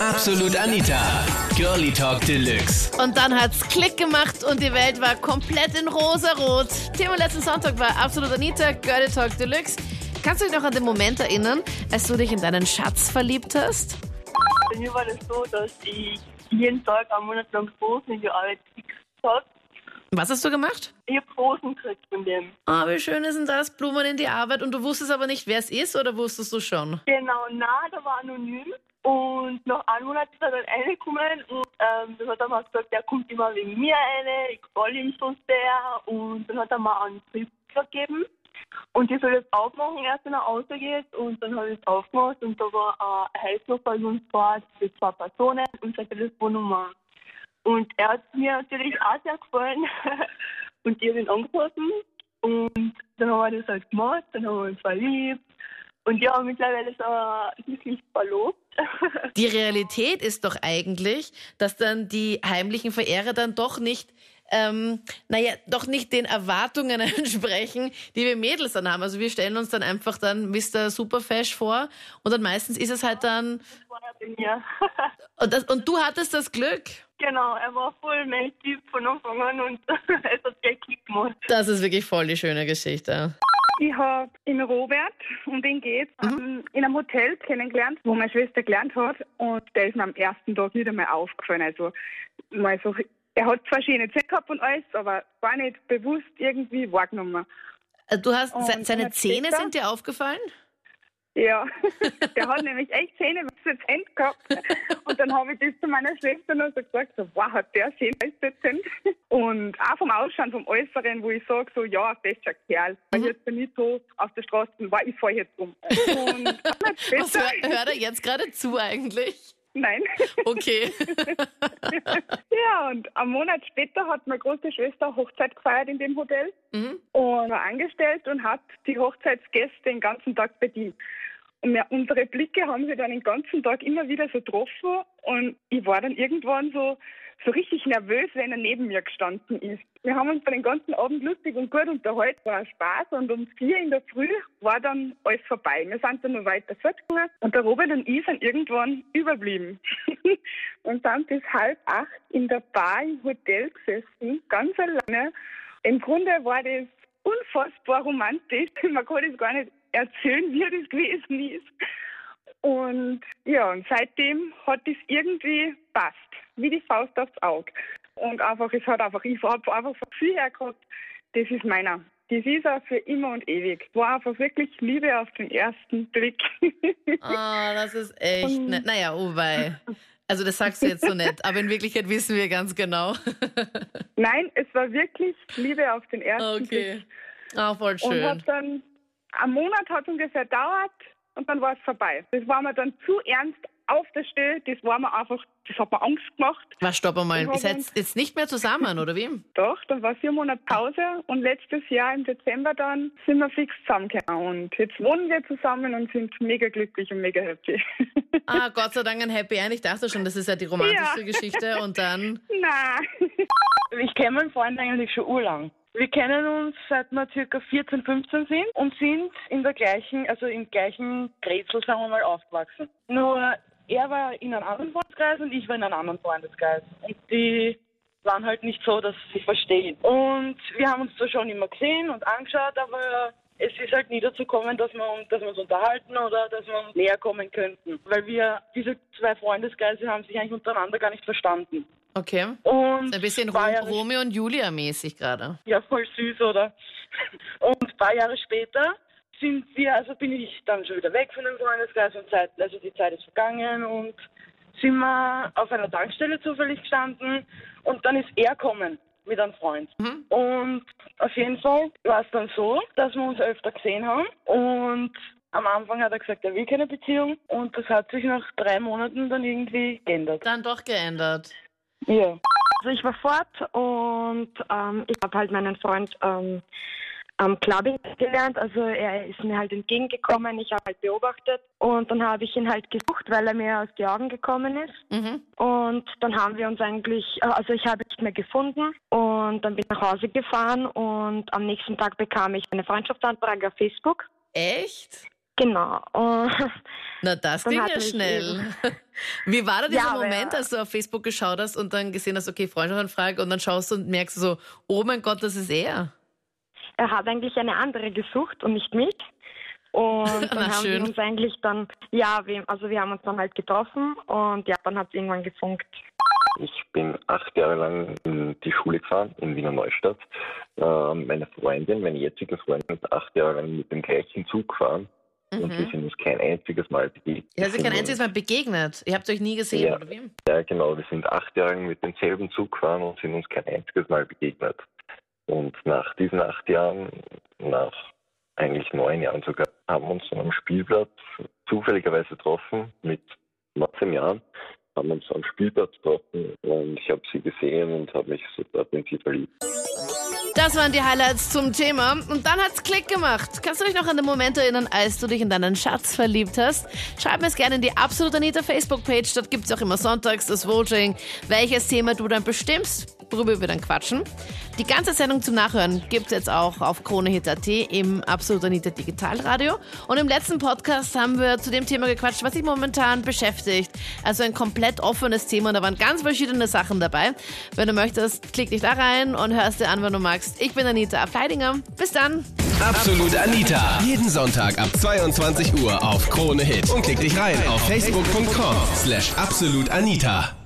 Absolut Anita. Girlie Talk Deluxe. Und dann hat's Klick gemacht und die Welt war komplett in rosa-rot. Thema letzten Sonntag war Absolut Anita, Girlie Talk Deluxe. Kannst du dich noch an den Moment erinnern, als du dich in deinen Schatz verliebt hast? Bei mir war das so, dass ich jeden Tag einen Monat lang Rosen in die Arbeit gekriegt habe. Was hast du gemacht? Ich habe Rosen gekriegt von dem. Ah, wie schön ist denn das? Blumen in die Arbeit und du wusstest aber nicht, wer es ist oder wusstest du schon? Genau, na, der war anonym. Und nach einem Monat ist er dann reingekommen und ähm, dann hat er mir gesagt, der kommt immer wegen mir rein, ich gefalle ihm so sehr. Und dann hat er mir einen Brief gegeben. Und ich soll jetzt aufmachen, erst wenn er rausgeht. Und dann habe ich es aufgemacht und da war ein Heißnummer in uns Fahrt für zwei Personen und seine Telefonnummer. Und er hat mir natürlich auch sehr gefallen. und ich habe ihn angerufen. Und dann haben wir das halt gemacht, dann haben wir uns verliebt. Und ja, mittlerweile ist er glücklich verlobt. Die Realität ist doch eigentlich, dass dann die heimlichen Verehrer dann doch nicht, ähm, naja, doch nicht den Erwartungen entsprechen, die wir Mädels dann haben. Also wir stellen uns dann einfach dann Mr. Superfash vor und dann meistens ist es halt dann. Das war er bei mir. Und, das, und du hattest das Glück. genau, er war voll mein Typ von Anfang an und es hat gleich gemacht. Das ist wirklich voll die schöne Geschichte. Ich habe den Robert, um den geht's, ähm, in einem Hotel kennengelernt, wo meine Schwester gelernt hat. Und der ist mir am ersten Tag nicht einmal aufgefallen. Also mal so, er hat zwar schöne Zähne gehabt und alles, aber war nicht bewusst irgendwie wahrgenommen. Äh, Du hast Und se- seine Zähne sind dir aufgefallen? Ja, der hat nämlich echt Zähne Zähne gehabt. Und dann habe ich das zu meiner Schwester noch so gesagt, so, wow, hat der Zähne Zähne? Und auch vom Ausschauen, vom Äußeren, wo ich sage, so, ja, bester Kerl. Weil ich jetzt nicht so auf der Straße, war ich fahre jetzt um. Und Was hört, hört er jetzt gerade zu eigentlich? nein. Okay. Ja, und am Monat später hat meine große Schwester Hochzeit gefeiert in dem Hotel Mhm. und war angestellt und hat die Hochzeitsgäste den ganzen Tag bedient. Unsere Blicke haben sich dann den ganzen Tag immer wieder so getroffen und ich war dann irgendwann so, so richtig nervös, wenn er neben mir gestanden ist. Wir haben uns dann den ganzen Abend lustig und gut unterhalten, war Spaß und um vier in der Früh war dann alles vorbei. Wir sind dann noch weiter fortgegangen und der Robert und ich sind irgendwann überblieben und sind bis halb acht in der Bar im Hotel gesessen, ganz alleine. Im Grunde war das unfassbar romantisch. Man kann das gar nicht erzählen, wie das gewesen ist. Und ja, und seitdem hat es irgendwie passt, wie die Faust aufs Auge. Und einfach, es hat einfach, ich habe einfach von viel her gehabt, das ist meiner. Das ist auch für immer und ewig. War einfach wirklich Liebe auf den ersten Blick. Oh, das ist echt nett. Naja, oh wei. Also das sagst du jetzt so nett, aber in Wirklichkeit wissen wir ganz genau. Nein, es war wirklich Liebe auf den ersten Okay. Blick. Ah, voll Und schön. hat dann, ein Monat hat es ungefähr dauert und dann war es vorbei. Das war mir dann zu ernst auf der Stelle, das war mir einfach, das hat mir Angst gemacht. Was, stopp einmal. Ihr seid jetzt nicht mehr zusammen, oder wie? Doch, dann war vier Monate Pause und letztes Jahr im Dezember dann sind wir fix zusammengekommen. Und jetzt wohnen wir zusammen und sind mega glücklich und mega happy. Ah, Gott sei Dank ein Happy End. Ich dachte schon, das ist ja die romantische Ja. Geschichte. Und dann, Na, Ich kenne meinen Freund eigentlich schon urlang. Wir kennen uns seit wir circa 14, 15 sind und sind in der gleichen, also im gleichen Grätzl, sagen wir mal, aufgewachsen. Nur er war in einem anderen Freundeskreis und ich war in einem anderen Freundeskreis. Und die waren halt nicht so, dass sie verstehen. Und wir haben uns zwar schon immer gesehen und angeschaut, aber es ist halt nie dazu gekommen, dass wir, uns- dass wir uns unterhalten oder dass wir näher kommen könnten. Weil wir, diese zwei Freundeskreise haben sich eigentlich untereinander gar nicht verstanden. Okay. Und Ein bisschen Jahre Romeo und Julia mäßig gerade. ja, voll süß, oder? Und ein paar Jahre später sind wir, also bin ich dann schon wieder weg von dem Freundeskreis und Zeit, also die Zeit ist vergangen und sind wir auf einer Tankstelle zufällig gestanden und dann ist er gekommen mit einem Freund. Mhm. Und auf jeden Fall war es dann so, dass wir uns öfter gesehen haben und am Anfang hat er gesagt, er will keine Beziehung und das hat sich nach drei Monaten dann irgendwie geändert. Dann doch geändert. Ja. Also ich war fort und ähm, ich habe halt meinen Freund ähm, am Clubbing gelernt. Also er ist mir halt entgegengekommen, ich habe halt beobachtet und dann habe ich ihn halt gesucht, weil er mir aus den Augen gekommen ist. Mhm. Und dann haben wir uns eigentlich, äh, also ich habe ihn nicht mehr gefunden und dann bin ich nach Hause gefahren und am nächsten Tag bekam ich eine Freundschaftsanfrage auf Facebook. Echt? Genau. Und Na, das Dann ging ja schnell. Wie war da dieser Ja, Moment, ja. als du auf Facebook geschaut hast und dann gesehen hast, okay, Freundschaftsanfrage und dann schaust du und merkst so, oh mein Gott, das ist er. er hat eigentlich eine andere gesucht und nicht mich. Und Na, dann haben schön. wir uns eigentlich dann, ja, wir, also wir haben uns dann halt getroffen und ja, dann hat es irgendwann gefunkt. Ich bin acht Jahre lang in die Schule gefahren, in Wiener Neustadt. Ähm, meine Freundin, meine jetzige Freundin, ist acht Jahre lang mit dem gleichen Zug gefahren. Und wir Mhm. sind uns kein einziges Mal begegnet. Ihr habt euch kein einziges Mal begegnet. Ihr habt euch nie gesehen, Ja. oder wie? Ja, genau. Wir sind acht Jahre mit demselben Zug gefahren und sind uns kein einziges Mal begegnet. Und nach diesen acht Jahren, nach eigentlich neun Jahren sogar, haben wir uns am Spielplatz zufälligerweise getroffen, mit 19 Jahren, haben uns am Spielplatz getroffen und ich habe sie gesehen und habe mich sofort in sie verliebt. Das waren die Highlights zum Thema. Und dann hat's Klick gemacht. Kannst du dich noch an den Moment erinnern, als du dich in deinen Schatz verliebt hast? Schreib mir es gerne in die Absolut Anita Facebook-Page. Dort gibt's auch immer sonntags das Voting, welches Thema du dann bestimmst, worüber wir dann quatschen. Die ganze Sendung zum Nachhören gibt's jetzt auch auf KroneHit.at im Absolut Anita Digitalradio. Und im letzten Podcast haben wir zu dem Thema gequatscht, was sich momentan beschäftigt. Also ein komplett offenes Thema. Und da waren ganz verschiedene Sachen dabei. Wenn du möchtest, klick dich da rein und hörst dir an, wenn du magst. Ich bin Anita Ableidinger. Bis dann. Absolut Anita. Jeden Sonntag ab 22 Uhr auf Krone Hit. Und klick dich rein auf facebook.com slash absolutanita.